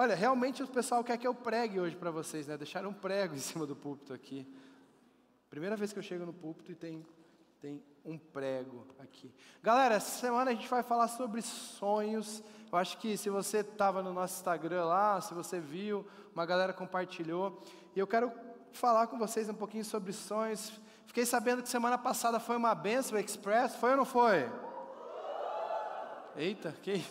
Olha, realmente o pessoal quer que eu pregue hoje para vocês, né? Deixaram um prego em cima do púlpito aqui. Primeira vez que eu chego no púlpito e tem, tem um prego aqui. Galera, essa semana a gente vai falar sobre sonhos. Eu acho que se você estava no nosso Instagram lá, se você viu, uma galera compartilhou. E eu quero falar com vocês um pouquinho sobre sonhos. Fiquei sabendo que semana passada foi uma benção Express, foi ou não foi? Eita, que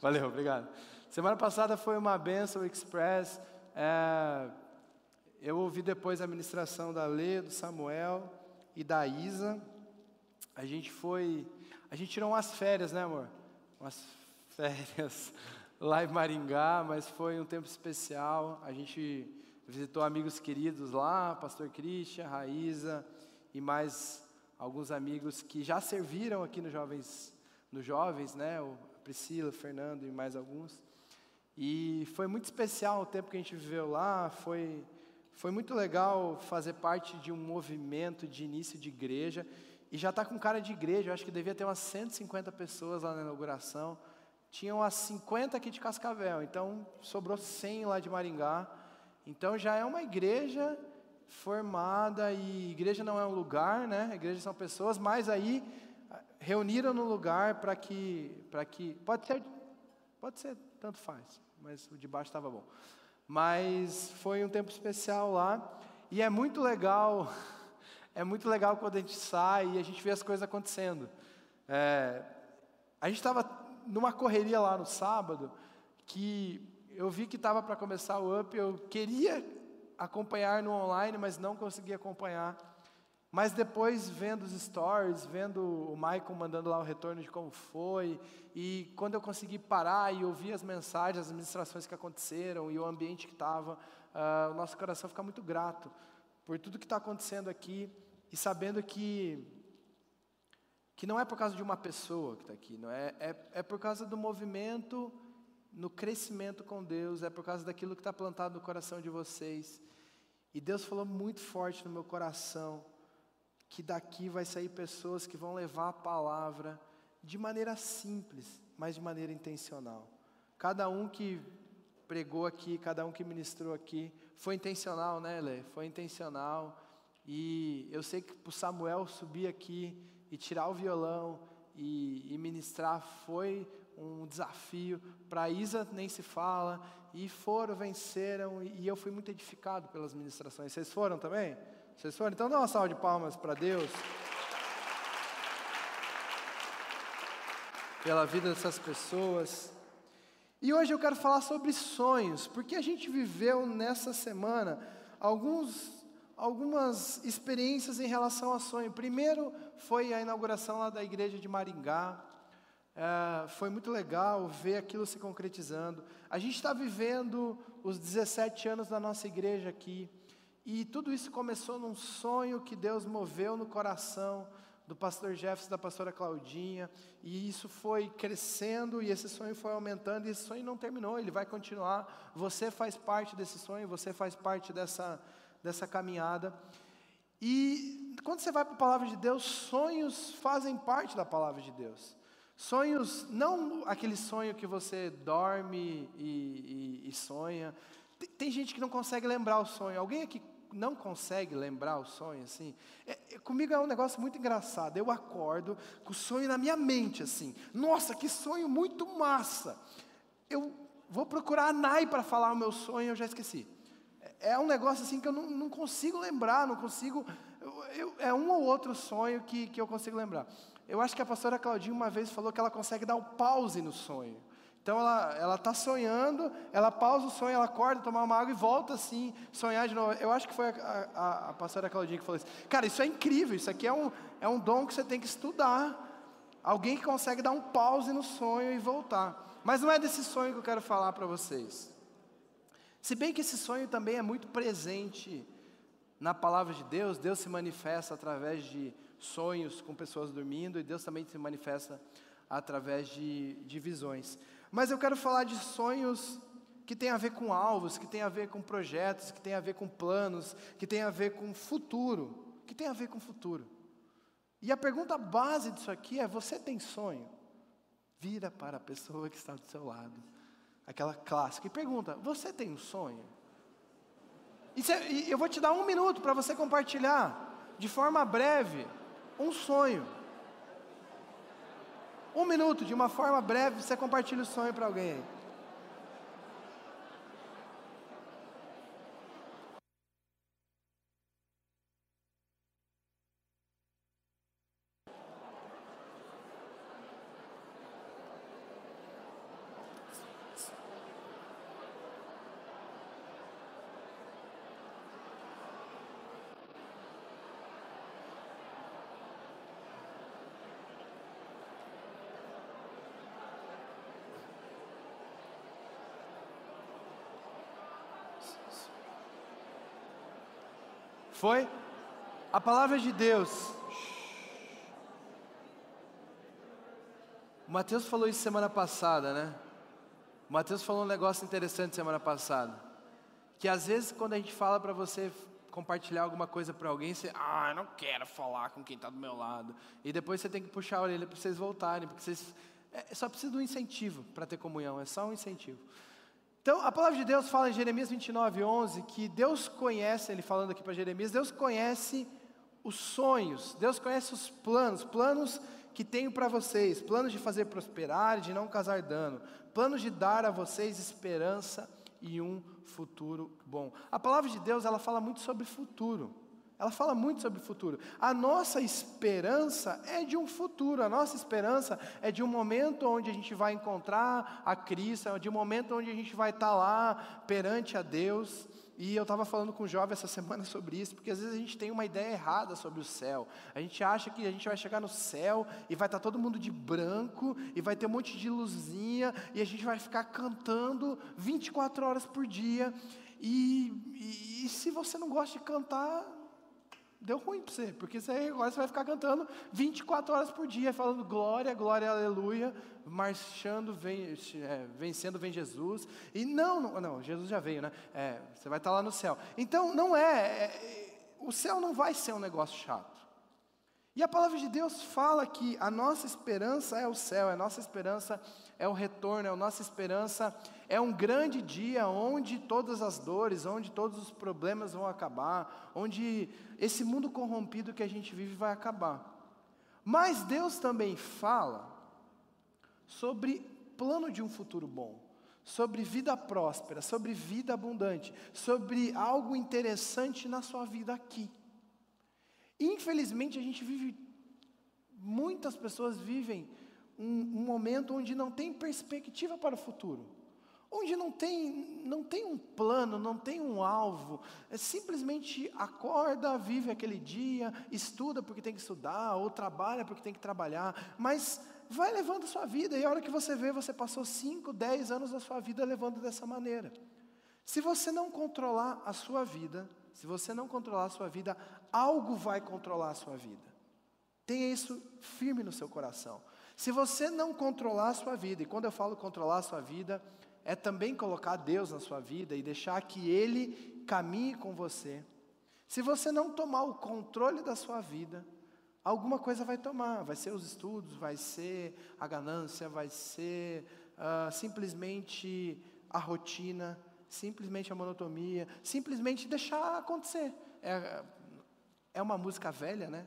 Valeu, obrigado. Semana passada foi uma benção Express. É, eu ouvi depois a ministração da Lê, do Samuel e da Isa. A gente foi, a gente tirou umas férias, né, amor? Umas férias lá em Maringá, mas foi um tempo especial. A gente visitou amigos queridos lá, Pastor Christian, Raíza e mais alguns amigos que já serviram aqui no Jovens, no Jovens, né? Priscila, Fernando e mais alguns. E foi muito especial o tempo que a gente viveu lá, foi, foi muito legal fazer parte de um movimento de início de igreja. E já está com cara de igreja, eu acho que devia ter umas 150 pessoas lá na inauguração. Tinham umas 50 aqui de Cascavel, então sobrou 100 lá de Maringá. Então já é uma igreja formada e igreja não é um lugar, né? Igreja são pessoas, mas aí reuniram no lugar para que, para que, pode ser, pode ser, tanto faz, mas o de baixo estava bom. Mas foi um tempo especial lá e é muito legal, é muito legal quando a gente sai e a gente vê as coisas acontecendo. É, a gente estava numa correria lá no sábado que eu vi que estava para começar o up, eu queria acompanhar no online, mas não conseguia acompanhar. Mas depois, vendo os stories, vendo o Michael mandando lá o retorno de como foi, e quando eu consegui parar e ouvir as mensagens, as ministrações que aconteceram e o ambiente que estava, uh, o nosso coração fica muito grato por tudo que está acontecendo aqui e sabendo que que não é por causa de uma pessoa que está aqui, não é, é, é por causa do movimento no crescimento com Deus, é por causa daquilo que está plantado no coração de vocês. E Deus falou muito forte no meu coração que daqui vai sair pessoas que vão levar a palavra de maneira simples, mas de maneira intencional. Cada um que pregou aqui, cada um que ministrou aqui, foi intencional, né, Lê? Foi intencional. E eu sei que o Samuel subir aqui e tirar o violão e, e ministrar foi um desafio. Para Isa nem se fala. E foram, venceram. E, e eu fui muito edificado pelas ministrações. Vocês foram também? Vocês foram? Então dá uma salva de palmas para Deus. Pela vida dessas pessoas. E hoje eu quero falar sobre sonhos, porque a gente viveu nessa semana alguns, algumas experiências em relação a sonho. Primeiro foi a inauguração lá da igreja de Maringá. É, foi muito legal ver aquilo se concretizando. A gente está vivendo os 17 anos da nossa igreja aqui. E tudo isso começou num sonho que Deus moveu no coração do pastor Jefferson da pastora Claudinha, e isso foi crescendo e esse sonho foi aumentando, e esse sonho não terminou, ele vai continuar. Você faz parte desse sonho, você faz parte dessa, dessa caminhada. E quando você vai para a palavra de Deus, sonhos fazem parte da palavra de Deus. Sonhos, não aquele sonho que você dorme e, e, e sonha, tem, gente que não consegue lembrar o sonho. Alguém aqui não consegue lembrar o sonho assim? É, é, comigo é um negócio muito engraçado. Eu acordo com o sonho na minha mente assim. Nossa, que sonho muito massa. Eu vou procurar a Nai para falar o meu sonho, eu já esqueci. É, é um negócio assim que eu não, não consigo lembrar, não consigo. Eu, eu, é um ou outro sonho que, que eu consigo lembrar. Eu acho que a pastora Claudinha uma vez falou que ela consegue dar um pause no sonho. Então ela está sonhando, ela pausa o sonho, ela acorda, toma uma água e volta assim, sonhar de novo. Eu acho que foi a, a, a pastora Claudinha que falou isso. Cara, isso é incrível, isso aqui é um, é um dom que você tem que estudar. Alguém que consegue dar um pause no sonho e voltar. Mas não é desse sonho que eu quero falar para vocês. Se bem que esse sonho também é muito presente na palavra de Deus, Deus se manifesta através de sonhos com pessoas dormindo e Deus também se manifesta através de, de visões. Mas eu quero falar de sonhos que tem a ver com alvos, que tem a ver com projetos, que tem a ver com planos, que tem a ver com futuro, que tem a ver com futuro. E a pergunta base disso aqui é: você tem sonho? Vira para a pessoa que está do seu lado. Aquela clássica. E pergunta: Você tem um sonho? E eu vou te dar um minuto para você compartilhar, de forma breve, um sonho. Um minuto, de uma forma breve, você compartilha o sonho para alguém. Foi? A palavra de Deus. O Mateus falou isso semana passada, né? O Mateus falou um negócio interessante semana passada. Que às vezes quando a gente fala para você compartilhar alguma coisa para alguém, você, ah, eu não quero falar com quem está do meu lado. E depois você tem que puxar a orelha para vocês voltarem, porque vocês é, só precisa de um incentivo para ter comunhão, é só um incentivo. Então, a palavra de Deus fala em Jeremias 29, 11, que Deus conhece, ele falando aqui para Jeremias, Deus conhece os sonhos, Deus conhece os planos, planos que tenho para vocês, planos de fazer prosperar e de não causar dano, planos de dar a vocês esperança e um futuro bom. A palavra de Deus, ela fala muito sobre futuro. Ela fala muito sobre o futuro. A nossa esperança é de um futuro, a nossa esperança é de um momento onde a gente vai encontrar a Cristo, é de um momento onde a gente vai estar lá perante a Deus. E eu estava falando com o jovem essa semana sobre isso, porque às vezes a gente tem uma ideia errada sobre o céu. A gente acha que a gente vai chegar no céu e vai estar todo mundo de branco, e vai ter um monte de luzinha, e a gente vai ficar cantando 24 horas por dia. E, e, e se você não gosta de cantar, deu ruim para você, porque você, agora você vai ficar cantando 24 horas por dia, falando glória, glória, aleluia, marchando, vem, é, vencendo, vem Jesus. E não, não, não, Jesus já veio, né? É, você vai estar lá no céu. Então, não é, é, o céu não vai ser um negócio chato. E a palavra de Deus fala que a nossa esperança é o céu, a nossa esperança é o retorno, a nossa esperança é um grande dia onde todas as dores, onde todos os problemas vão acabar, onde esse mundo corrompido que a gente vive vai acabar. Mas Deus também fala sobre plano de um futuro bom, sobre vida próspera, sobre vida abundante, sobre algo interessante na sua vida aqui. Infelizmente, a gente vive, muitas pessoas vivem um, um, momento onde não tem perspectiva para o futuro, onde não tem, não tem um plano, não tem um alvo, é simplesmente acorda, vive aquele dia, estuda porque tem que estudar, ou trabalha porque tem que trabalhar, mas vai levando a sua vida, e a hora que você vê, você passou 5, 10 anos da sua vida levando dessa maneira. Se você não controlar a sua vida, se você não controlar a sua vida, algo vai controlar a sua vida. Tenha isso firme no seu coração. Se você não controlar a sua vida, e quando eu falo controlar a sua vida, é também colocar Deus na sua vida e deixar que Ele caminhe com você. Se você não tomar o controle da sua vida, alguma coisa vai tomar. Vai ser os estudos, vai ser a ganância, vai ser uh, simplesmente a rotina, simplesmente a monotonia, simplesmente deixar acontecer. É, é uma música velha, né?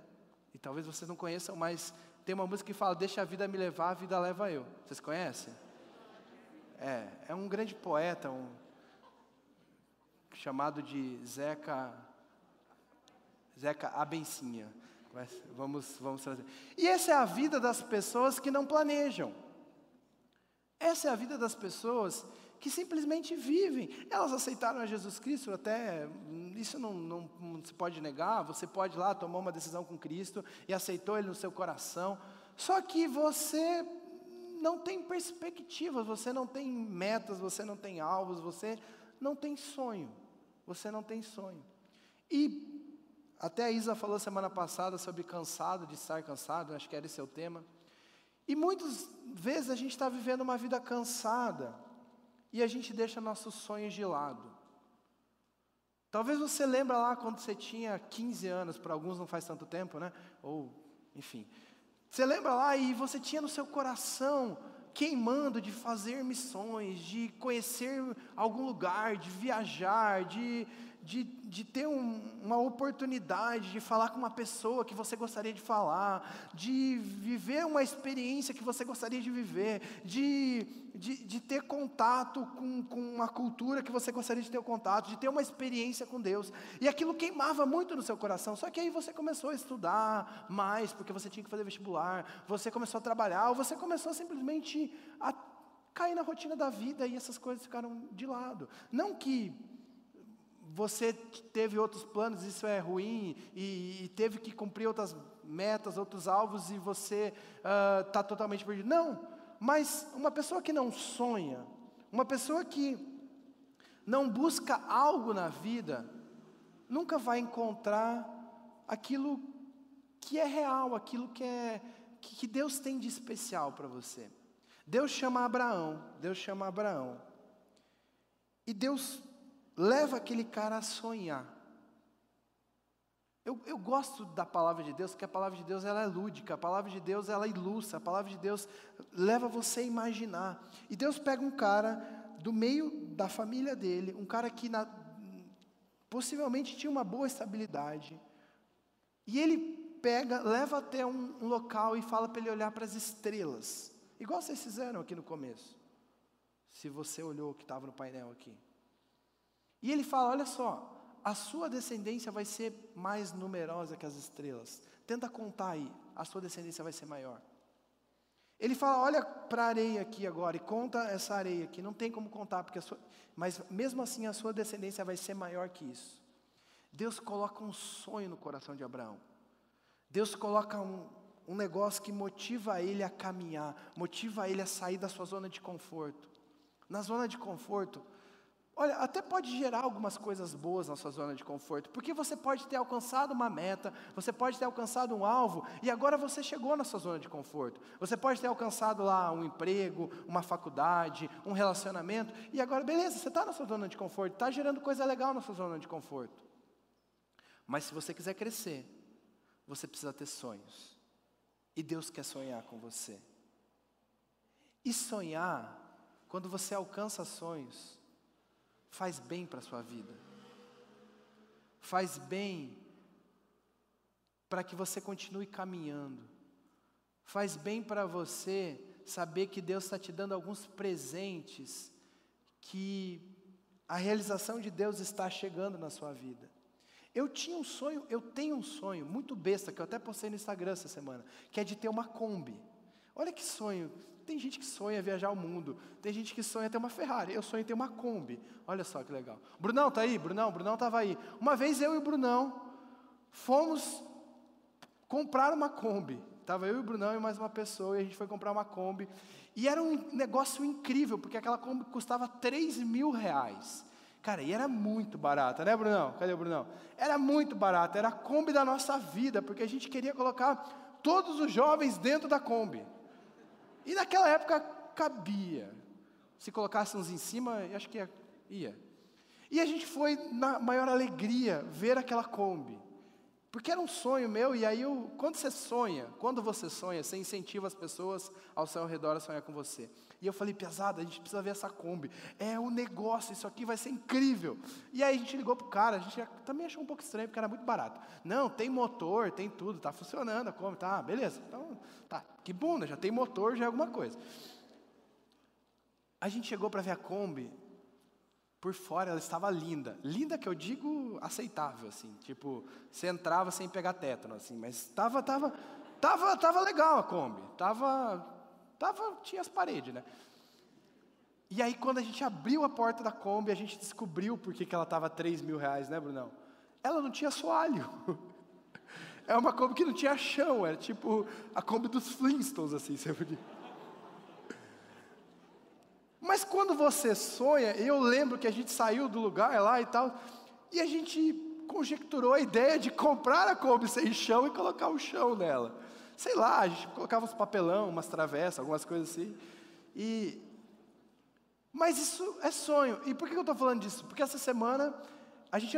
E talvez vocês não conheçam, mas tem uma música que fala: Deixa a vida me levar, a vida leva eu. Vocês conhecem? É, é um grande poeta, um, chamado de Zeca, Zeca Abencinha. Vamos, vamos trazer. E essa é a vida das pessoas que não planejam. Essa é a vida das pessoas que simplesmente vivem. Elas aceitaram a Jesus Cristo, até isso não, não, não, se pode negar. Você pode lá tomar uma decisão com Cristo e aceitou Ele no seu coração. Só que você não tem perspectivas, você não tem metas, você não tem alvos, você não tem sonho. Você não tem sonho. E até a Isa falou semana passada sobre cansado, de estar cansado, acho que era esse o tema. E muitas vezes a gente está vivendo uma vida cansada e a gente deixa nossos sonhos de lado. Talvez você lembre lá quando você tinha 15 anos, para alguns não faz tanto tempo, né? Ou, enfim. Você lembra lá e você tinha no seu coração queimando de fazer missões, de conhecer algum lugar, de viajar, de, de, de ter um, uma oportunidade de falar com uma pessoa que você gostaria de falar, de viver uma experiência que você gostaria de viver, de, de, de ter contato com, com uma cultura que você gostaria de ter contato, de ter uma experiência com Deus. E aquilo queimava muito no seu coração, só que aí você começou a estudar mais, porque você tinha que fazer vestibular, você começou a trabalhar, ou você começou simplesmente a cair na rotina da vida e essas coisas ficaram de lado. Não que você teve outros planos, isso é ruim, e, e teve que cumprir outras metas, outros alvos, e você está uh, totalmente perdido. Não, mas uma pessoa que não sonha, uma pessoa que não busca algo na vida, nunca vai encontrar aquilo que é real, aquilo que é que Deus tem de especial para você. Deus chama Abraão, Deus chama Abraão. E Deus leva aquele cara a sonhar. Eu, eu, gosto da palavra de Deus, porque a palavra de Deus ela é lúdica, a palavra de Deus ela ilustra, a palavra de Deus leva você a imaginar. E Deus pega um cara do meio da família dele, um cara que na, possivelmente tinha uma boa estabilidade, e ele pega, leva até um, um local e fala para ele olhar para as estrelas, igual vocês fizeram aqui no começo. Se você olhou o que estava no painel aqui. E ele fala: olha só, a sua descendência vai ser mais numerosa que as estrelas. Tenta contar aí, a sua descendência vai ser maior. Ele fala: olha para a areia aqui agora e conta essa areia aqui. Não tem como contar, porque sua, mas mesmo assim a sua descendência vai ser maior que isso. Deus coloca um sonho no coração de Abraão. Deus coloca um, um negócio que motiva ele a caminhar, motiva ele a sair da sua zona de conforto. Na zona de conforto, Olha, até pode gerar algumas coisas boas na sua zona de conforto, porque você pode ter alcançado uma meta, você pode ter alcançado um alvo, e agora você chegou na sua zona de conforto. Você pode ter alcançado lá um emprego, uma faculdade, um relacionamento, e agora, beleza, você está na sua zona de conforto, está gerando coisa legal na sua zona de conforto. Mas se você quiser crescer, você precisa ter sonhos, e Deus quer sonhar com você. E sonhar, quando você alcança sonhos, faz bem para a sua vida. Faz bem para que você continue caminhando. Faz bem para você saber que Deus está te dando alguns presentes, que a realização de Deus está chegando na sua vida. Eu tinha um sonho, eu tenho um sonho muito besta, que eu até postei no Instagram essa semana, que é de ter uma Kombi. Olha que sonho, tem gente que sonha viajar o mundo, tem gente que sonha ter uma Ferrari, eu sonho ter uma Kombi. Olha só que legal. Brunão tá aí? Brunão, Brunão estava aí. Uma vez eu e o Brunão fomos comprar uma Kombi. Tava eu e o Brunão e mais uma pessoa, e a gente foi comprar uma Kombi. E era um negócio incrível, porque aquela Kombi custava 3 mil reais. Cara, e era muito barata, né, Brunão? Cadê o Brunão? Era muito barata, era a Kombi da nossa vida, porque a gente queria colocar todos os jovens dentro da Kombi. E naquela época cabia. Se colocássemos em cima, acho que ia, ia. E a gente foi na maior alegria ver aquela Kombi. Porque era um sonho meu, e aí eu, quando você sonha, quando você sonha, você incentiva as pessoas ao seu redor a sonhar com você. E eu falei, pesada, a gente precisa ver essa Kombi. É um negócio, isso aqui vai ser incrível. E aí a gente ligou pro cara, a gente também achou um pouco estranho, porque era muito barato. Não, tem motor, tem tudo, tá funcionando a Kombi, tá, beleza. Então, tá, que né? Já tem motor, já é alguma coisa. A gente chegou para ver a Kombi, por fora ela estava linda. Linda que eu digo aceitável, assim. Tipo, você entrava sem pegar tétano, assim. Mas estava, tava, tava, tava legal a Kombi. Tava, tava, tinha as paredes, né? E aí quando a gente abriu a porta da Kombi, a gente descobriu por que, que ela estava 3 mil reais, né, Brunão? Ela não tinha soalho. É uma Kombi que não tinha chão, era tipo a Kombi dos Flintstones, assim, você podia... Mas quando você sonha, eu lembro que a gente saiu do lugar lá e tal, e a gente conjecturou a ideia de comprar a Kombi sem chão e colocar o chão nela. Sei lá, a gente colocava uns papelão, umas travessas, algumas coisas assim. E mas isso é sonho. E por que eu estou falando disso? Porque essa semana a gente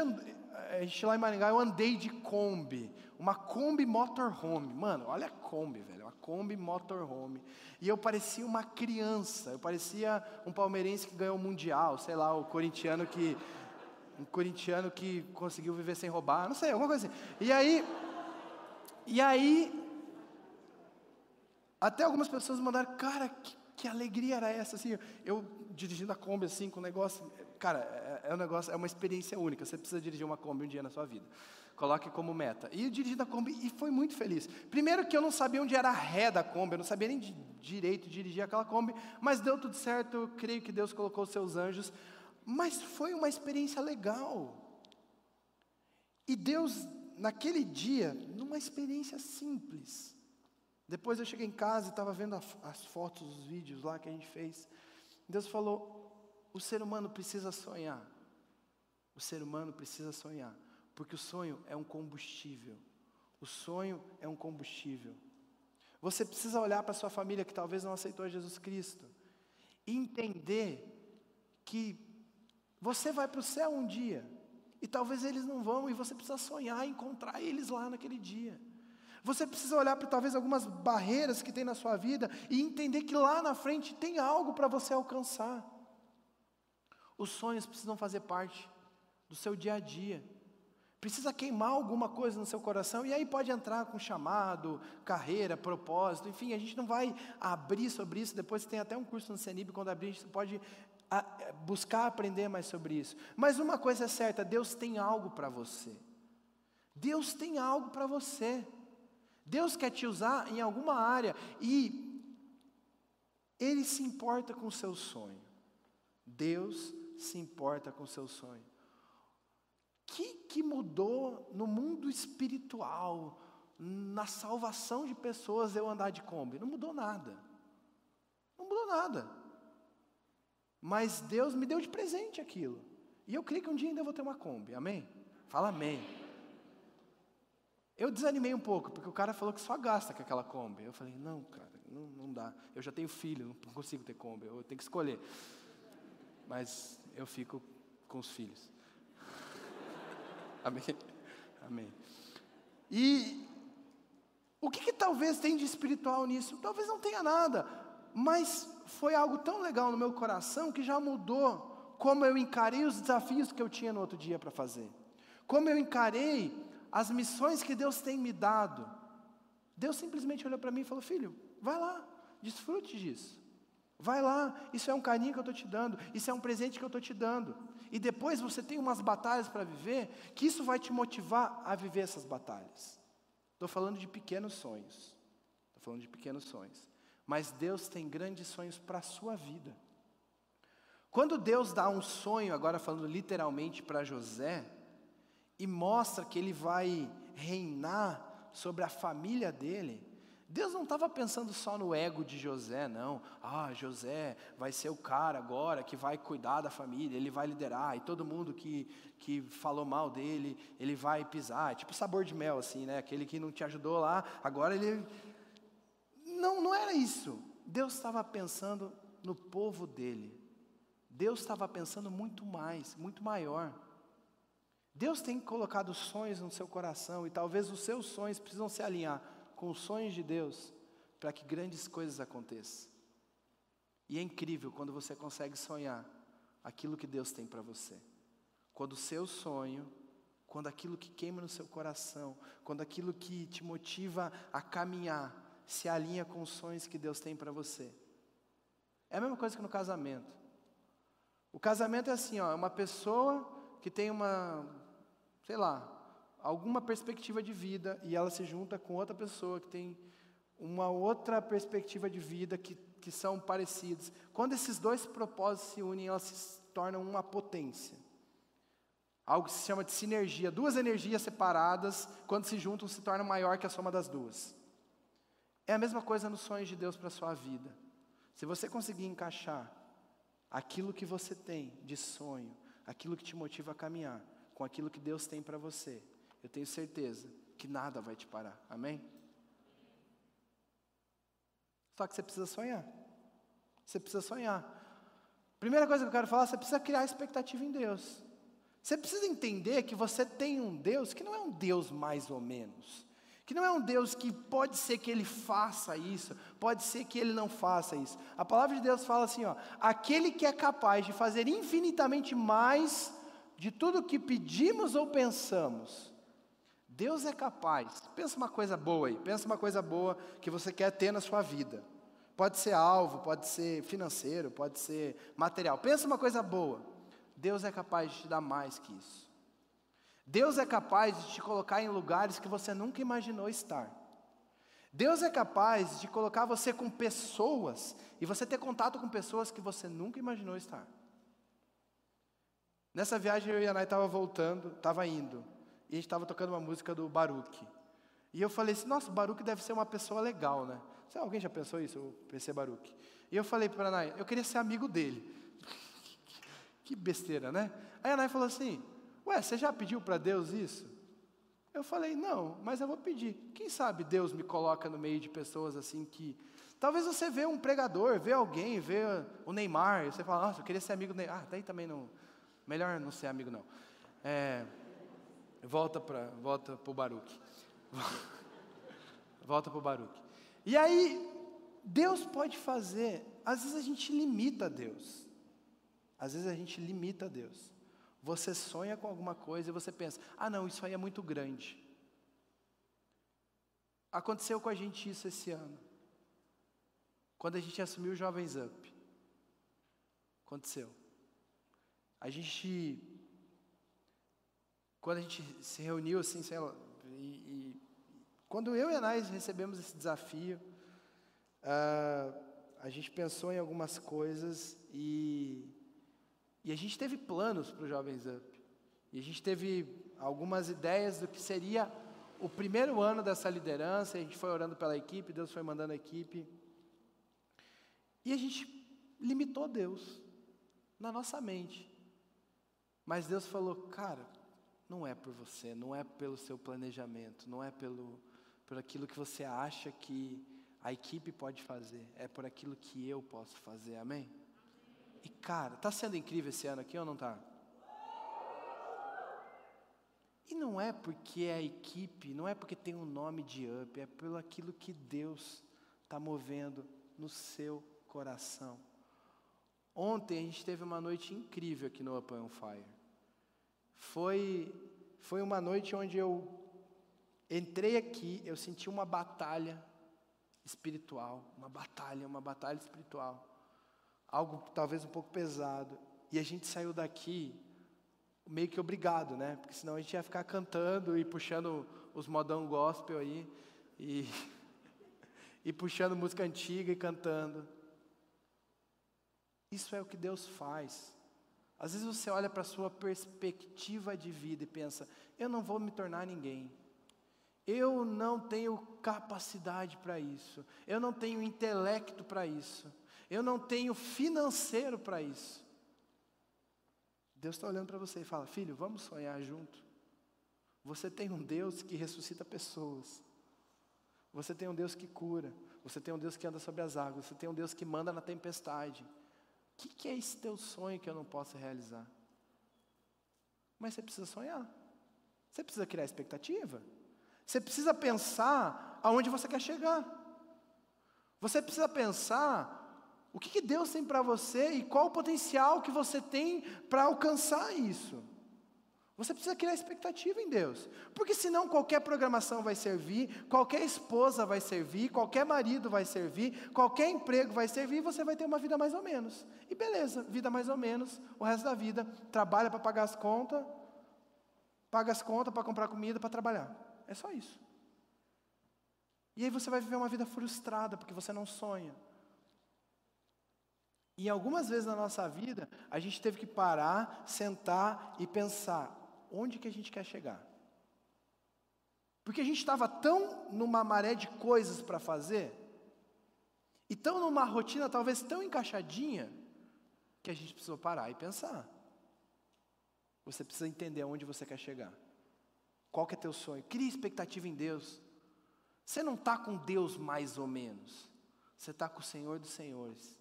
a gente lá em Maringá, eu andei de Kombi, uma Kombi motorhome. Mano, olha a Kombi, velho, uma Kombi motorhome. E eu parecia uma criança, eu parecia um palmeirense que ganhou o Mundial, sei lá, o corintiano que um corintiano que conseguiu viver sem roubar, não sei, alguma coisa assim. E aí, e aí, até algumas pessoas mandaram, cara, que, que alegria era essa, assim, eu dirigindo a Kombi assim, com o negócio, cara, é, um negócio, é uma experiência única, você precisa dirigir uma Kombi um dia na sua vida, coloque como meta, e eu dirigi a Kombi e foi muito feliz, primeiro que eu não sabia onde era a ré da Kombi, eu não sabia nem de direito dirigir aquela Kombi, mas deu tudo certo, eu creio que Deus colocou os seus anjos, mas foi uma experiência legal, e Deus, naquele dia, numa experiência simples, depois eu cheguei em casa e estava vendo as fotos, os vídeos lá que a gente fez. Deus falou: o ser humano precisa sonhar. O ser humano precisa sonhar, porque o sonho é um combustível. O sonho é um combustível. Você precisa olhar para sua família que talvez não aceitou Jesus Cristo e entender que você vai para o céu um dia e talvez eles não vão e você precisa sonhar e encontrar eles lá naquele dia. Você precisa olhar para talvez algumas barreiras que tem na sua vida e entender que lá na frente tem algo para você alcançar. Os sonhos precisam fazer parte do seu dia a dia. Precisa queimar alguma coisa no seu coração, e aí pode entrar com chamado, carreira, propósito, enfim, a gente não vai abrir sobre isso. Depois tem até um curso no CENIB, quando abrir, a gente pode buscar aprender mais sobre isso. Mas uma coisa é certa: Deus tem algo para você. Deus tem algo para você. Deus quer te usar em alguma área e Ele se importa com o seu sonho. Deus se importa com o seu sonho. Que, que mudou no mundo espiritual, na salvação de pessoas eu andar de Kombi? Não mudou nada. Não mudou nada. Mas Deus me deu de presente aquilo. E eu creio que um dia ainda vou ter uma Kombi. Amém? Fala amém. Eu desanimei um pouco, porque o cara falou que só gasta com aquela Kombi. Eu falei, não, cara, não, não dá. Eu já tenho filho, não consigo ter Kombi, eu tenho que escolher. Mas eu fico com os filhos. Amém? Amém. E o que, que talvez tem de espiritual nisso? Talvez não tenha nada, mas foi algo tão legal no meu coração que já mudou como eu encarei os desafios que eu tinha no outro dia para fazer. Como eu encarei as missões que Deus tem me dado. Deus simplesmente olhou para mim e falou: Filho, vai lá, desfrute disso. Vai lá, isso é um carinho que eu estou te dando, isso é um presente que eu estou te dando. E depois você tem umas batalhas para viver, que isso vai te motivar a viver essas batalhas. Estou falando de pequenos sonhos. Estou falando de pequenos sonhos. Mas Deus tem grandes sonhos para a sua vida. Quando Deus dá um sonho, agora falando literalmente para José, e mostra que ele vai reinar sobre a família dele, Deus não estava pensando só no ego de José, não. Ah, José vai ser o cara agora que vai cuidar da família, ele vai liderar, e todo mundo que, que falou mal dele, ele vai pisar. É tipo sabor de mel, assim, né? Aquele que não te ajudou lá, agora ele. Não, não era isso. Deus estava pensando no povo dele. Deus estava pensando muito mais, muito maior. Deus tem colocado sonhos no seu coração e talvez os seus sonhos precisam se alinhar com os sonhos de Deus para que grandes coisas aconteçam. E é incrível quando você consegue sonhar aquilo que Deus tem para você. Quando o seu sonho, quando aquilo que queima no seu coração, quando aquilo que te motiva a caminhar se alinha com os sonhos que Deus tem para você. É a mesma coisa que no casamento. O casamento é assim, ó, é uma pessoa que tem uma sei lá, alguma perspectiva de vida e ela se junta com outra pessoa que tem uma outra perspectiva de vida que, que são parecidos. Quando esses dois propósitos se unem, elas se tornam uma potência. Algo que se chama de sinergia. Duas energias separadas, quando se juntam, se tornam maior que a soma das duas. É a mesma coisa nos sonhos de Deus para a sua vida. Se você conseguir encaixar aquilo que você tem de sonho, aquilo que te motiva a caminhar, com aquilo que Deus tem para você, eu tenho certeza que nada vai te parar. Amém? Só que você precisa sonhar. Você precisa sonhar. Primeira coisa que eu quero falar, você precisa criar expectativa em Deus. Você precisa entender que você tem um Deus que não é um Deus mais ou menos. Que não é um Deus que pode ser que ele faça isso, pode ser que ele não faça isso. A palavra de Deus fala assim, ó, aquele que é capaz de fazer infinitamente mais de tudo que pedimos ou pensamos. Deus é capaz. Pensa uma coisa boa aí, pensa uma coisa boa que você quer ter na sua vida. Pode ser alvo, pode ser financeiro, pode ser material. Pensa uma coisa boa. Deus é capaz de te dar mais que isso. Deus é capaz de te colocar em lugares que você nunca imaginou estar. Deus é capaz de colocar você com pessoas e você ter contato com pessoas que você nunca imaginou estar. Nessa viagem eu e a Nai estava voltando, estava indo, e a gente estava tocando uma música do Baruch. E eu falei assim, nossa, o Baruch deve ser uma pessoa legal, né? Sei, alguém já pensou isso? Eu pensei Baruch. E eu falei para a Nai, eu queria ser amigo dele. que besteira, né? Aí a Nai falou assim, Ué, você já pediu para Deus isso? Eu falei, não, mas eu vou pedir. Quem sabe Deus me coloca no meio de pessoas assim que. Talvez você vê um pregador, vê alguém, vê o Neymar, e você fala, nossa, eu queria ser amigo do Neymar. Ah, daí também não. Melhor não ser amigo, não. É, volta para volta o Baruque. volta para o Baruque. E aí, Deus pode fazer. Às vezes a gente limita Deus. Às vezes a gente limita Deus. Você sonha com alguma coisa e você pensa: ah, não, isso aí é muito grande. Aconteceu com a gente isso esse ano. Quando a gente assumiu o Jovens Up. Aconteceu. A gente. Quando a gente se reuniu assim, sei lá, e, e quando eu e a Nais recebemos esse desafio, uh, a gente pensou em algumas coisas e e a gente teve planos para o Jovens Up. E a gente teve algumas ideias do que seria o primeiro ano dessa liderança. A gente foi orando pela equipe, Deus foi mandando a equipe. E a gente limitou Deus na nossa mente. Mas Deus falou, cara, não é por você, não é pelo seu planejamento, não é pelo, por aquilo que você acha que a equipe pode fazer, é por aquilo que eu posso fazer, amém? E cara, está sendo incrível esse ano aqui ou não está? E não é porque é a equipe, não é porque tem um nome de up, é pelo aquilo que Deus está movendo no seu coração. Ontem a gente teve uma noite incrível aqui no Up on Fire. Foi, foi uma noite onde eu entrei aqui, eu senti uma batalha espiritual, uma batalha, uma batalha espiritual algo talvez um pouco pesado. E a gente saiu daqui meio que obrigado, né? Porque senão a gente ia ficar cantando e puxando os modão gospel aí e e puxando música antiga e cantando. Isso é o que Deus faz. Às vezes você olha para a sua perspectiva de vida e pensa: eu não vou me tornar ninguém. Eu não tenho capacidade para isso. Eu não tenho intelecto para isso. Eu não tenho financeiro para isso. Deus está olhando para você e fala: Filho, vamos sonhar junto. Você tem um Deus que ressuscita pessoas. Você tem um Deus que cura. Você tem um Deus que anda sobre as águas. Você tem um Deus que manda na tempestade. O que, que é esse teu sonho que eu não posso realizar? Mas você precisa sonhar. Você precisa criar expectativa. Você precisa pensar aonde você quer chegar. Você precisa pensar o que, que Deus tem para você e qual o potencial que você tem para alcançar isso. Você precisa criar expectativa em Deus, porque senão qualquer programação vai servir, qualquer esposa vai servir, qualquer marido vai servir, qualquer emprego vai servir, e você vai ter uma vida mais ou menos. E beleza, vida mais ou menos, o resto da vida, trabalha para pagar as contas, paga as contas para comprar comida, para trabalhar. É só isso. E aí você vai viver uma vida frustrada, porque você não sonha. E algumas vezes na nossa vida, a gente teve que parar, sentar e pensar: onde que a gente quer chegar? Porque a gente estava tão numa maré de coisas para fazer, e tão numa rotina talvez tão encaixadinha, que a gente precisou parar e pensar. Você precisa entender aonde você quer chegar. Qual que é teu sonho? Crie expectativa em Deus. Você não está com Deus mais ou menos. Você está com o Senhor dos Senhores.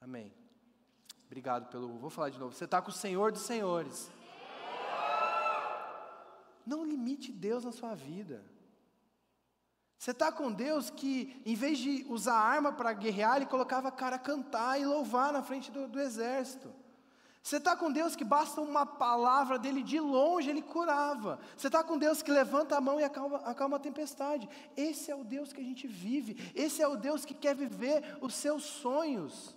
Amém. Obrigado pelo. Vou falar de novo. Você está com o Senhor dos Senhores. Não limite Deus na sua vida. Você está com Deus que, em vez de usar arma para guerrear, Ele colocava a cara a cantar e louvar na frente do, do exército. Você está com Deus que basta uma palavra dele de longe, ele curava. Você está com Deus que levanta a mão e acalma, acalma a tempestade. Esse é o Deus que a gente vive. Esse é o Deus que quer viver os seus sonhos.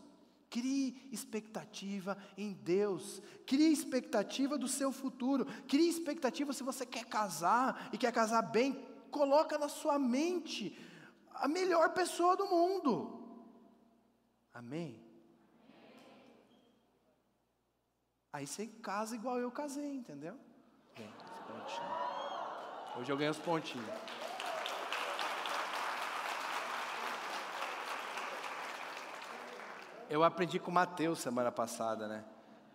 Crie expectativa em Deus. Crie expectativa do seu futuro. Crie expectativa se você quer casar e quer casar bem. Coloca na sua mente a melhor pessoa do mundo. Amém? Aí você casa igual eu casei, entendeu? Bem, Hoje eu ganho os pontinhos. Eu aprendi com o Mateus semana passada, né?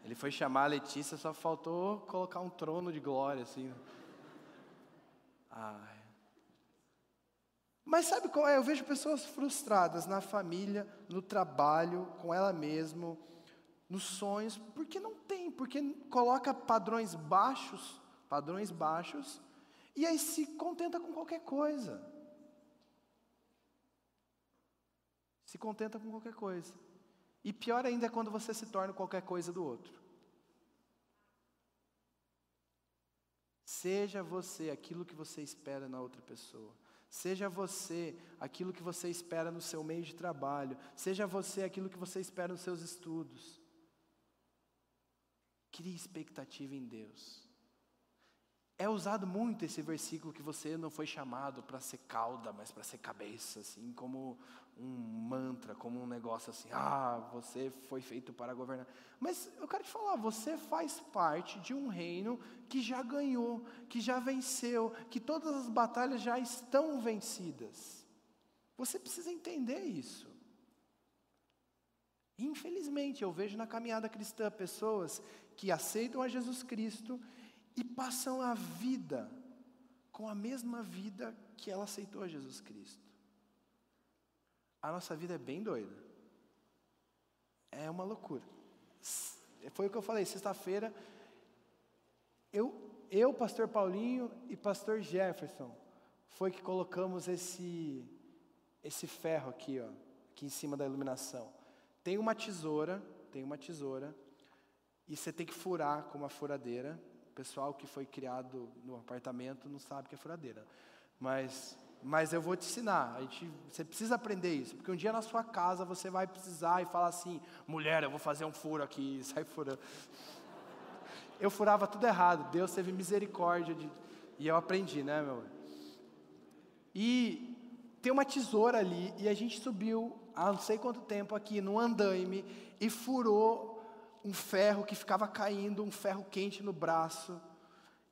Ele foi chamar a Letícia, só faltou colocar um trono de glória, assim. Ai. Mas sabe qual é? Eu vejo pessoas frustradas na família, no trabalho, com ela mesma, nos sonhos, porque não tem, porque coloca padrões baixos, padrões baixos, e aí se contenta com qualquer coisa. Se contenta com qualquer coisa. E pior ainda é quando você se torna qualquer coisa do outro. Seja você aquilo que você espera na outra pessoa. Seja você aquilo que você espera no seu meio de trabalho. Seja você aquilo que você espera nos seus estudos. Crie expectativa em Deus. É usado muito esse versículo que você não foi chamado para ser cauda, mas para ser cabeça, assim, como um mantra, como um negócio assim, ah, você foi feito para governar. Mas eu quero te falar, você faz parte de um reino que já ganhou, que já venceu, que todas as batalhas já estão vencidas. Você precisa entender isso. Infelizmente, eu vejo na caminhada cristã pessoas que aceitam a Jesus Cristo e passam a vida com a mesma vida que ela aceitou a Jesus Cristo. A nossa vida é bem doida. É uma loucura. Foi o que eu falei, sexta-feira, eu, eu, pastor Paulinho e pastor Jefferson, foi que colocamos esse, esse ferro aqui, ó, aqui em cima da iluminação. Tem uma tesoura, tem uma tesoura, e você tem que furar com uma furadeira. O pessoal que foi criado no apartamento não sabe que é furadeira. Mas, mas eu vou te ensinar. A gente, você precisa aprender isso. Porque um dia na sua casa você vai precisar e falar assim: mulher, eu vou fazer um furo aqui. Sai furando. Eu furava tudo errado. Deus teve misericórdia. De, e eu aprendi, né, meu? E tem uma tesoura ali. E a gente subiu há não sei quanto tempo aqui no andaime e furou um ferro que ficava caindo, um ferro quente no braço.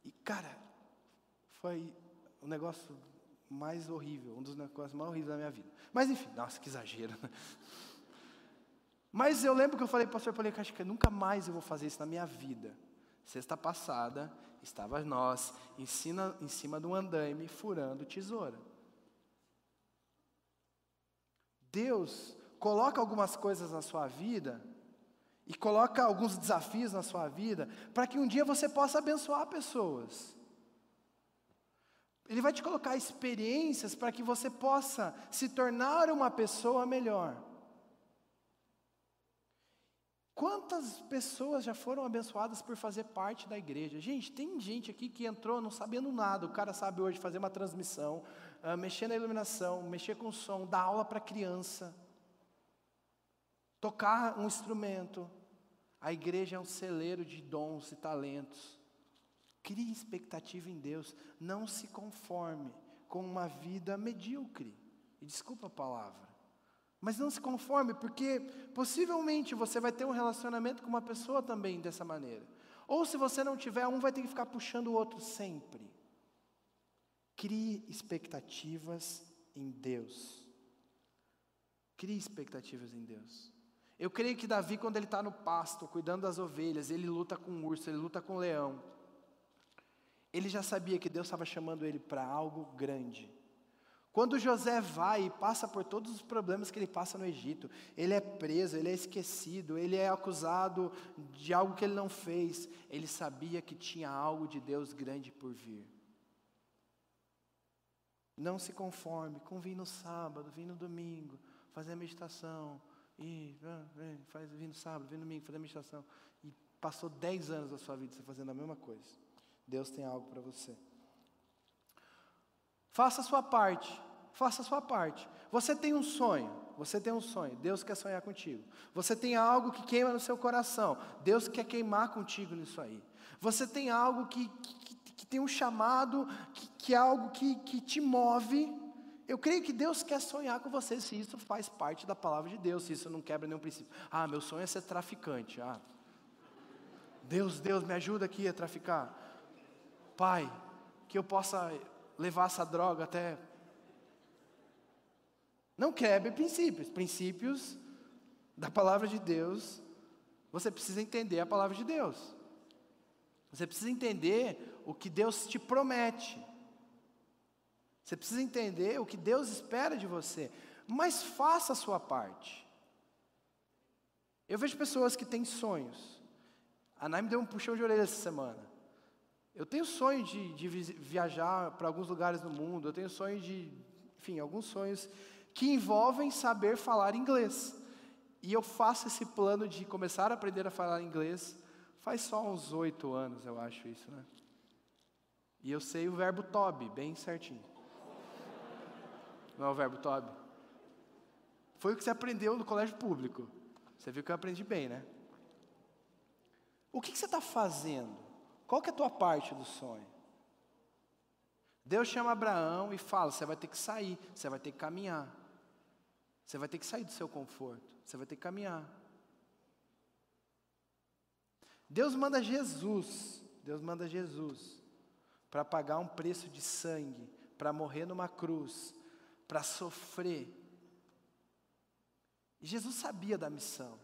E, cara, foi o negócio mais horrível, um dos negócios mais horríveis da minha vida. Mas, enfim, nossa, que exagero. Mas eu lembro que eu falei para o pastor, eu falei, acho que nunca mais eu vou fazer isso na minha vida. Sexta passada, estava nós em cima, em cima de um andaime furando tesoura. Deus coloca algumas coisas na sua vida e coloca alguns desafios na sua vida para que um dia você possa abençoar pessoas. Ele vai te colocar experiências para que você possa se tornar uma pessoa melhor. Quantas pessoas já foram abençoadas por fazer parte da igreja? Gente, tem gente aqui que entrou não sabendo nada. O cara sabe hoje fazer uma transmissão, uh, mexer na iluminação, mexer com o som, dar aula para criança tocar um instrumento. A igreja é um celeiro de dons e talentos. Crie expectativa em Deus. Não se conforme com uma vida medíocre. E desculpa a palavra. Mas não se conforme, porque possivelmente você vai ter um relacionamento com uma pessoa também dessa maneira. Ou se você não tiver, um vai ter que ficar puxando o outro sempre. Crie expectativas em Deus. Crie expectativas em Deus. Eu creio que Davi, quando ele está no pasto, cuidando das ovelhas, ele luta com o urso, ele luta com o leão. Ele já sabia que Deus estava chamando ele para algo grande. Quando José vai e passa por todos os problemas que ele passa no Egito, ele é preso, ele é esquecido, ele é acusado de algo que ele não fez, ele sabia que tinha algo de Deus grande por vir. Não se conforme com vir no sábado, vir no domingo, fazer a meditação, e ah, faz vir no sábado, vir no domingo, fazer a meditação. E passou 10 anos da sua vida fazendo a mesma coisa. Deus tem algo para você. Faça a sua parte. Faça a sua parte. Você tem um sonho. Você tem um sonho. Deus quer sonhar contigo. Você tem algo que queima no seu coração. Deus quer queimar contigo nisso aí. Você tem algo que, que, que tem um chamado, que, que é algo que, que te move. Eu creio que Deus quer sonhar com você se isso faz parte da palavra de Deus, se isso não quebra nenhum princípio. Ah, meu sonho é ser traficante. Ah, Deus, Deus, me ajuda aqui a traficar. Pai, que eu possa levar essa droga até. Não quebre princípios. Princípios da palavra de Deus. Você precisa entender a palavra de Deus. Você precisa entender o que Deus te promete. Você precisa entender o que Deus espera de você. Mas faça a sua parte. Eu vejo pessoas que têm sonhos. A Naime deu um puxão de orelha essa semana. Eu tenho sonho de, de viajar para alguns lugares no mundo, eu tenho sonho de, enfim, alguns sonhos que envolvem saber falar inglês. E eu faço esse plano de começar a aprender a falar inglês faz só uns oito anos, eu acho isso, né? E eu sei o verbo tobe bem certinho. Não é o verbo tobe? Foi o que você aprendeu no colégio público. Você viu que eu aprendi bem, né? O que, que você está fazendo qual que é a tua parte do sonho? Deus chama Abraão e fala: você vai ter que sair, você vai ter que caminhar. Você vai ter que sair do seu conforto, você vai ter que caminhar. Deus manda Jesus, Deus manda Jesus para pagar um preço de sangue, para morrer numa cruz, para sofrer. E Jesus sabia da missão.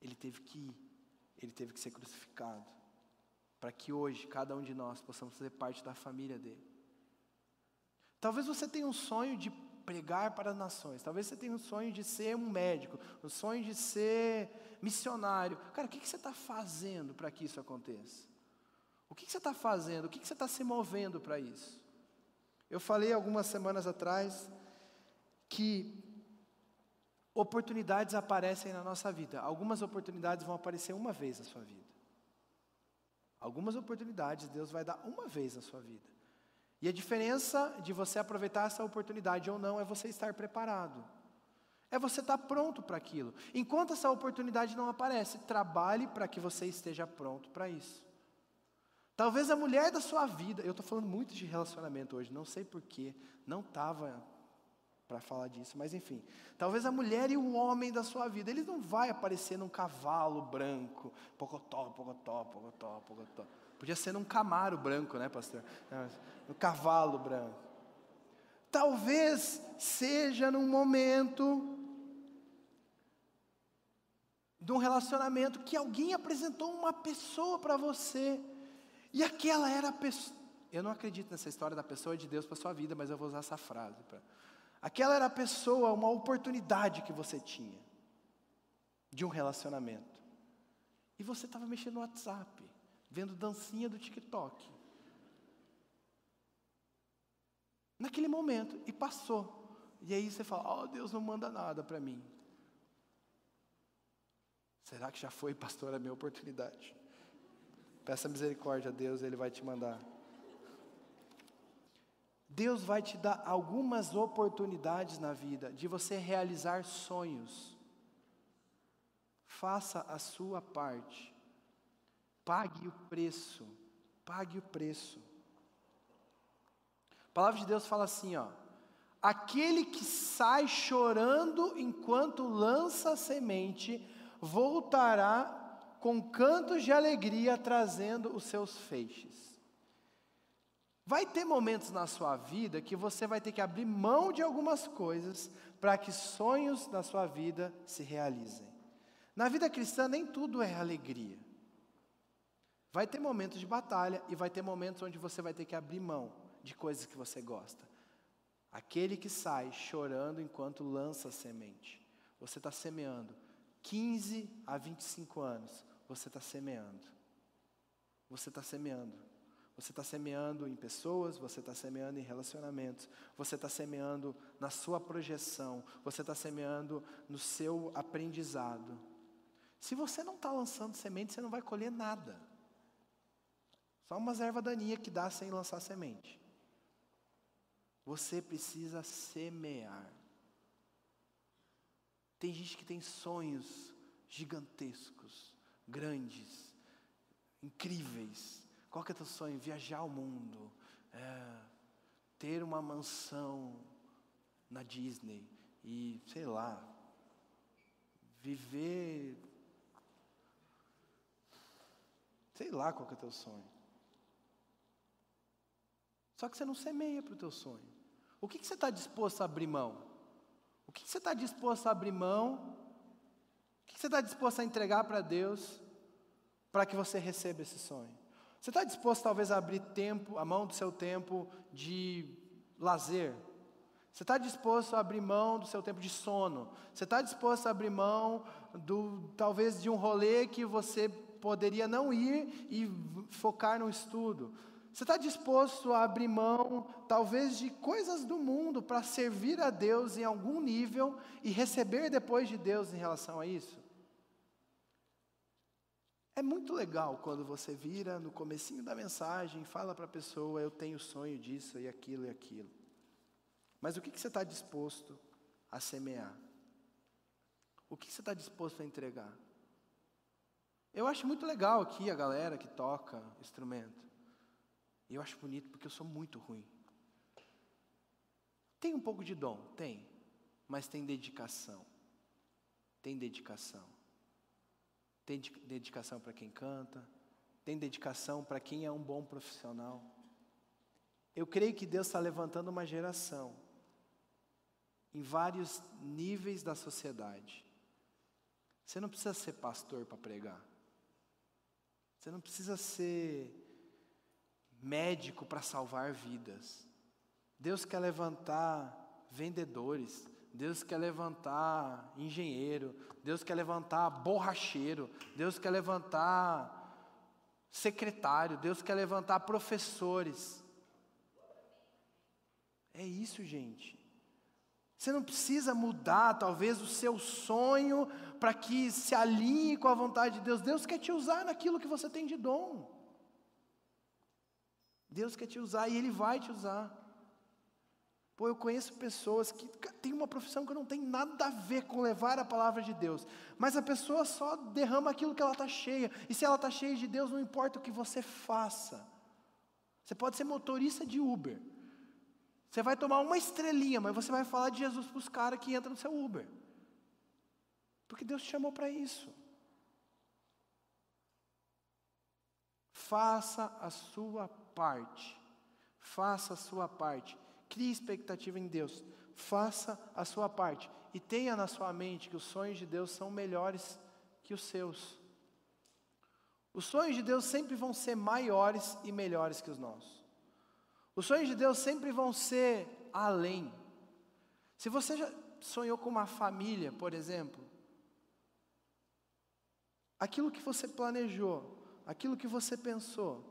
Ele teve que ir ele teve que ser crucificado, para que hoje cada um de nós possamos fazer parte da família dele. Talvez você tenha um sonho de pregar para as nações, talvez você tenha um sonho de ser um médico, um sonho de ser missionário. Cara, o que, você está fazendo para que isso aconteça? O que, você está fazendo? O que você está se movendo para isso? Eu falei algumas semanas atrás que Oportunidades aparecem na nossa vida. Algumas oportunidades vão aparecer uma vez na sua vida. Algumas oportunidades Deus vai dar uma vez na sua vida. E a diferença de você aproveitar essa oportunidade ou não é você estar preparado. É você estar pronto para aquilo. Enquanto essa oportunidade não aparece, trabalhe para que você esteja pronto para isso. Talvez a mulher da sua vida, eu estou falando muito de relacionamento hoje, não sei porquê, não estava para falar disso, mas enfim. Talvez a mulher e o homem da sua vida, eles não vai aparecer num cavalo branco, pocotó, pocotó, pocotó, pocotó. Podia ser num camaro branco, né, pastor? No cavalo branco. Talvez seja num momento de um relacionamento que alguém apresentou uma pessoa para você e aquela era a pessoa. Eu não acredito nessa história da pessoa de Deus para sua vida, mas eu vou usar essa frase para Aquela era a pessoa, uma oportunidade que você tinha de um relacionamento. E você estava mexendo no WhatsApp, vendo dancinha do TikTok. Naquele momento, e passou. E aí você fala: Oh, Deus não manda nada para mim. Será que já foi, pastor, a minha oportunidade? Peça misericórdia a Deus, Ele vai te mandar. Deus vai te dar algumas oportunidades na vida de você realizar sonhos. Faça a sua parte. Pague o preço. Pague o preço. A palavra de Deus fala assim, ó: Aquele que sai chorando enquanto lança a semente, voltará com cantos de alegria trazendo os seus feixes. Vai ter momentos na sua vida que você vai ter que abrir mão de algumas coisas para que sonhos na sua vida se realizem. Na vida cristã, nem tudo é alegria. Vai ter momentos de batalha e vai ter momentos onde você vai ter que abrir mão de coisas que você gosta. Aquele que sai chorando enquanto lança semente. Você está semeando. 15 a 25 anos, você está semeando. Você está semeando. Você está semeando em pessoas, você está semeando em relacionamentos, você está semeando na sua projeção, você está semeando no seu aprendizado. Se você não está lançando semente, você não vai colher nada. Só umas erva daninha que dá sem lançar semente. Você precisa semear. Tem gente que tem sonhos gigantescos, grandes, incríveis. Qual que é o teu sonho? Viajar o mundo, é, ter uma mansão na Disney e, sei lá, viver. Sei lá qual que é o teu sonho. Só que você não semeia para o teu sonho. O que, que você está disposto a abrir mão? O que, que você está disposto a abrir mão? O que, que você está disposto a entregar para Deus para que você receba esse sonho? Você está disposto talvez a abrir tempo, a mão do seu tempo de lazer? Você está disposto a abrir mão do seu tempo de sono? Você está disposto a abrir mão do talvez de um rolê que você poderia não ir e focar no estudo? Você está disposto a abrir mão, talvez, de coisas do mundo para servir a Deus em algum nível e receber depois de Deus em relação a isso? É muito legal quando você vira no comecinho da mensagem fala para a pessoa, eu tenho sonho disso e aquilo e aquilo. Mas o que, que você está disposto a semear? O que, que você está disposto a entregar? Eu acho muito legal aqui a galera que toca instrumento. E eu acho bonito porque eu sou muito ruim. Tem um pouco de dom? Tem. Mas tem dedicação. Tem dedicação. Tem dedicação para quem canta. Tem dedicação para quem é um bom profissional. Eu creio que Deus está levantando uma geração em vários níveis da sociedade. Você não precisa ser pastor para pregar. Você não precisa ser médico para salvar vidas. Deus quer levantar vendedores, Deus quer levantar engenheiro, Deus quer levantar borracheiro, Deus quer levantar secretário, Deus quer levantar professores. É isso, gente. Você não precisa mudar, talvez, o seu sonho para que se alinhe com a vontade de Deus. Deus quer te usar naquilo que você tem de dom. Deus quer te usar e Ele vai te usar. Pô, eu conheço pessoas que têm uma profissão que não tem nada a ver com levar a palavra de Deus, mas a pessoa só derrama aquilo que ela está cheia, e se ela está cheia de Deus, não importa o que você faça. Você pode ser motorista de Uber, você vai tomar uma estrelinha, mas você vai falar de Jesus para os caras que entram no seu Uber, porque Deus te chamou para isso. Faça a sua parte. Faça a sua parte. Crie expectativa em Deus. Faça a sua parte. E tenha na sua mente que os sonhos de Deus são melhores que os seus. Os sonhos de Deus sempre vão ser maiores e melhores que os nossos. Os sonhos de Deus sempre vão ser além. Se você já sonhou com uma família, por exemplo, aquilo que você planejou, aquilo que você pensou,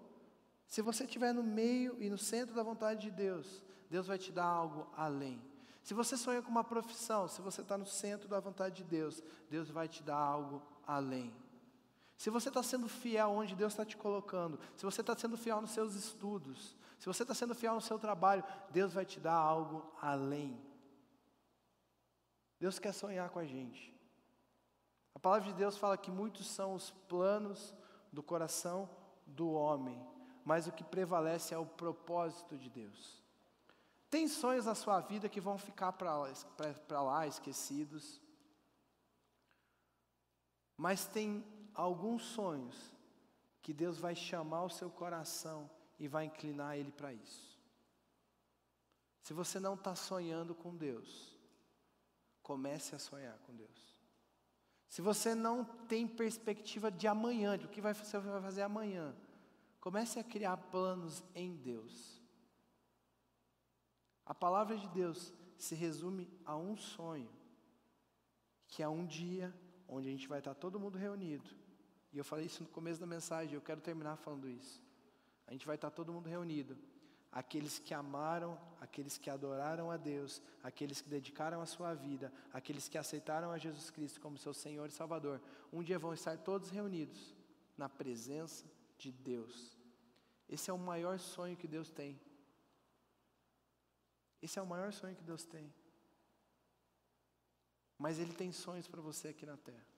se você estiver no meio e no centro da vontade de Deus, Deus vai te dar algo além. Se você sonha com uma profissão, se você está no centro da vontade de Deus, Deus vai te dar algo além. Se você está sendo fiel onde Deus está te colocando, se você está sendo fiel nos seus estudos, se você está sendo fiel no seu trabalho, Deus vai te dar algo além. Deus quer sonhar com a gente. A palavra de Deus fala que muitos são os planos do coração do homem, mas o que prevalece é o propósito de Deus. Tem sonhos na sua vida que vão ficar para lá, esquecidos, mas tem alguns sonhos que Deus vai chamar o seu coração e vai inclinar ele para isso. Se você não está sonhando com Deus, comece a sonhar com Deus. Se você não tem perspectiva de amanhã, de o que você vai fazer amanhã, Comece a criar planos em Deus. A palavra de Deus se resume a um sonho, que é um dia onde a gente vai estar todo mundo reunido. E eu falei isso no começo da mensagem, eu quero terminar falando isso. A gente vai estar todo mundo reunido. Aqueles que amaram, aqueles que adoraram a Deus, aqueles que dedicaram a sua vida, aqueles que aceitaram a Jesus Cristo como seu Senhor e Salvador, um dia vão estar todos reunidos na presença de Deus. Esse é o maior sonho que Deus tem. Esse é o maior sonho que Deus tem. Mas Ele tem sonhos para você aqui na terra.